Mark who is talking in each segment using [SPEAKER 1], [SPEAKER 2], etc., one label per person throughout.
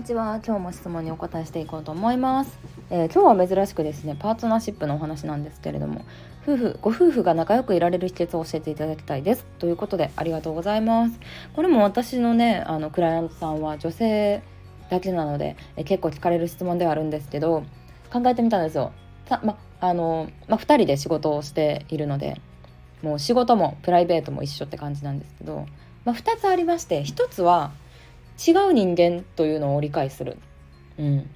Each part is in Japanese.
[SPEAKER 1] にちは。今日も質問にお答えしていこうと思います、えー、今日は珍しくですねパートナーシップのお話なんですけれども夫婦ご夫婦が仲良くいられる秘訣を教えていただきたいです。ということでありがとうございます。これも私のねあのクライアントさんは女性だけなので、えー、結構聞かれる質問ではあるんですけど考えてみたんですよ。まあのま、2人で仕事をしているのでもう仕事もプライベートも一緒って感じなんですけど、ま、2つありまして1つは違う人間というのを理解する。うん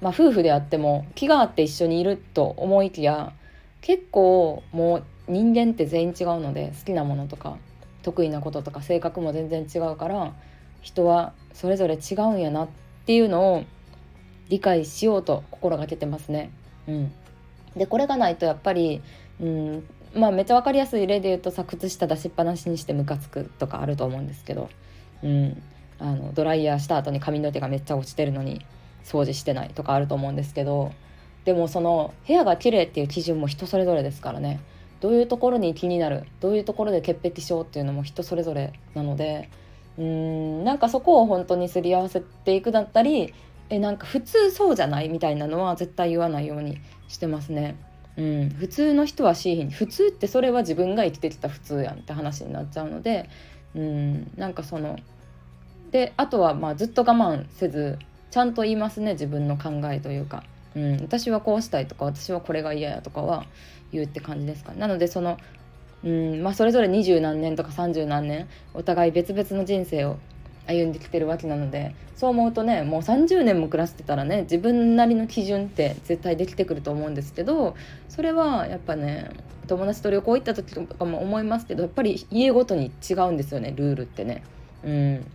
[SPEAKER 1] まあ、夫婦であっても気があって一緒にいると思いきや結構もう人間って全員違うので好きなものとか得意なこととか性格も全然違うから人はそれぞれ違うんやなっていうのを理解しようと心がけてますね。うん、でこれがないとやっぱり、うんまあ、めっちゃ分かりやすい例で言うとさ靴下出しっぱなしにしてムカつくとかあると思うんですけど、うん、あのドライヤーした後に髪の毛がめっちゃ落ちてるのに掃除してないとかあると思うんですけどでもその部屋が綺麗っていう基準も人それぞれですからねどういうところに気になる？どういうところで潔癖症っていうのも人それぞれなのでうーんなんかそこを本当にすり合わせていくだったりえなんか普通そうじゃないみたいなのは絶対言わないようにしてますね。うん、普通の人はしいひん普通ってそれは自分が生きてきた普通やんって話になっちゃうのでうんなんかそのであとはまあずっと我慢せずちゃんと言いますね自分の考えというか、うん、私はこうしたいとか私はこれが嫌やとかは言うって感じですかね。なのでその、うんまあ、それぞれ二十何年とか三十何年お互い別々の人生を歩んできてるわけなのでそう思うとねもう30年も暮らしてたらね自分なりの基準って絶対できてくると思うんですけどそれはやっぱね友達と旅行行った時とかも思いますけどやっぱり家ごとに違うんですよねルールってね。うん。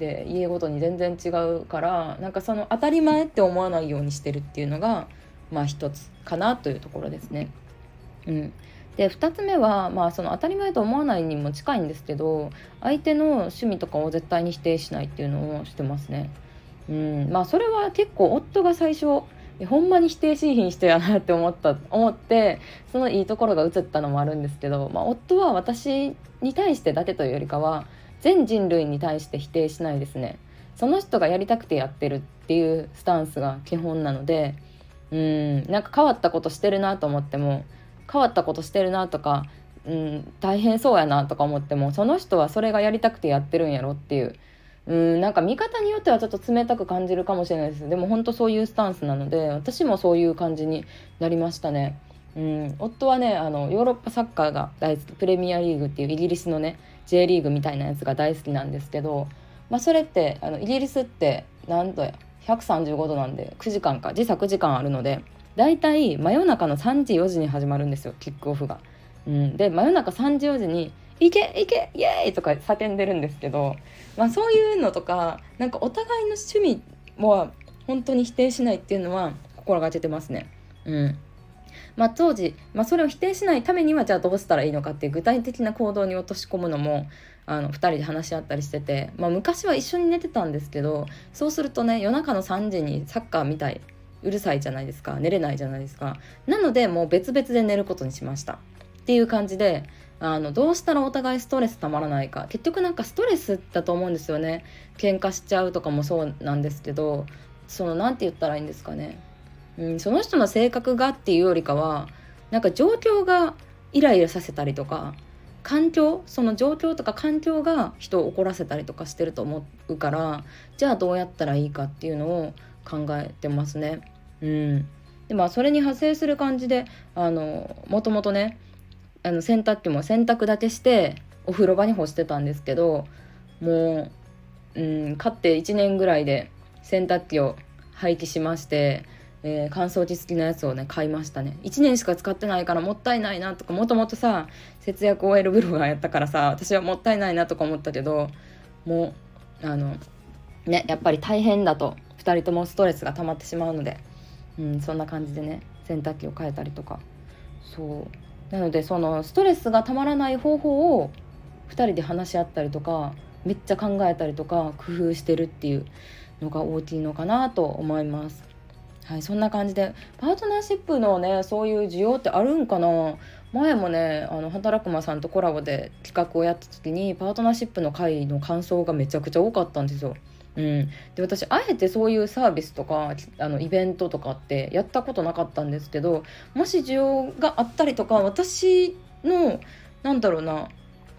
[SPEAKER 1] で家ごとに全然違うからなんかその当たり前って思わないようにしてるっていうのがまあ一つかなというところですね。うん、で2つ目は、まあ、その当たり前と思わないにも近いんですけど相手の趣味とかを絶対に否定しないっていうのをしてますね。うんまあ、それは結構夫が最初ほんまに否定しひん人やなって思った思ってそのいいところが映ったのもあるんですけど、まあ、夫は私に対してだけというよりかは全人類に対して否定しないですねその人がやりたくてやってるっていうスタンスが基本なのでうんなんか変わったことしてるなと思っても変わったことしてるなとかうん大変そうやなとか思ってもその人はそれがやりたくてやってるんやろっていううんなんか見方によってはちょっと冷たく感じるかもしれないですでも本当そういうスタンスなので私もそういう感じになりましたね。うん、夫はねあのヨーロッパサッカーが大好きプレミアリーグっていうイギリスのね J リーグみたいなやつが大好きなんですけど、まあ、それってあのイギリスって何度や135度なんで9時間か時差9時間あるのでだいたい真夜中の3時4時に始まるんですよキックオフが。うん、で真夜中3時4時に「行け行けイエーイ!」とか叫んでるんですけど、まあ、そういうのとかなんかお互いの趣味は本当に否定しないっていうのは心がけてますね。うんまあ、当時、まあ、それを否定しないためにはじゃあどうしたらいいのかっていう具体的な行動に落とし込むのもあの2人で話し合ったりしてて、まあ、昔は一緒に寝てたんですけどそうするとね夜中の3時にサッカーみたい。うるさいじゃないですか。寝れないじゃないですか。なのでもう別々で寝ることにしました。っていう感じであのどうしたらお互いストレスたまらないか。結局なんかストレスだと思うんですよね。喧嘩しちゃうとかもそうなんですけどその何て言ったらいいんですかね。うん、その人の性格がっていうよりかはなんか状況がイライラさせたりとか環境その状況とか環境が人を怒らせたりとかしてると思うからじゃあどうやったらいいかっていうのを考えてますね。うん、でまあそれに派生する感じであのもともとねあの洗濯機も洗濯だけしてお風呂場に干してたんですけどもう、うん、買って1年ぐらいで洗濯機を廃棄しましてえー、乾燥機付きのやつをね買いましたね。1年しか使ってないからもったいないなとかもともとさ節約 OL ブロガーやったからさ私はもったいないなとか思ったけどもうあのねやっぱり大変だと2人ともストレスが溜まってしまうので、うん、そんな感じでね洗濯機を変えたりとか。そう。なのでそのストレスがたまらない方法を2人で話し合ったりとかめっちゃ考えたりとか工夫してるっていうのが大きいのかなと思います。はい、そんな感じでパートナーシップのねそういう需要ってあるんかな？前もねあの働くまさんとコラボで企画をやった時にパートナーシップの会の感想がめちゃくちゃ多かったんですよ。うん、で私あえてそういうサービスとかあのイベントとかってやったことなかったんですけどもし需要があったりとか私のなんだろうな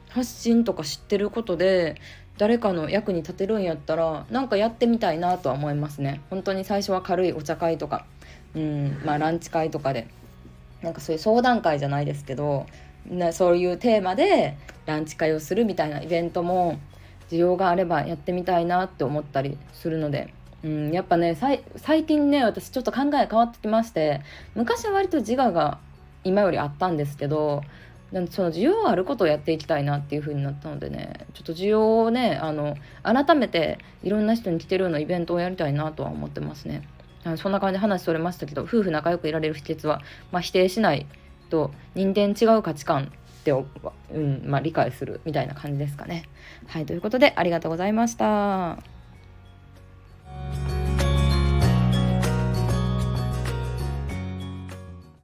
[SPEAKER 1] 発信とか知ってることで誰かの役に立てるんやったらなんかやってみたいなとは思いますね。本当に最初は軽いお茶会とか、うんまあ、ランチ会とかで。なんかそういう相談会じゃないですけどなそういうテーマでランチ会をするみたいなイベントも需要があればやってみたいなって思ったりするので、うん、やっぱね最近ね私ちょっと考え変わってきまして昔は割と自我が今よりあったんですけどなんその需要あることをやっていきたいなっていう風になったのでねちょっと需要をねあの改めていろんな人に来てるようなイベントをやりたいなとは思ってますねそんな感じで話それましたけど夫婦仲良くいられる秘訣は、まあ、否定しないと人間違う価値観ってうんまあ、理解するみたいな感じですかね。はいということでありがとうございました。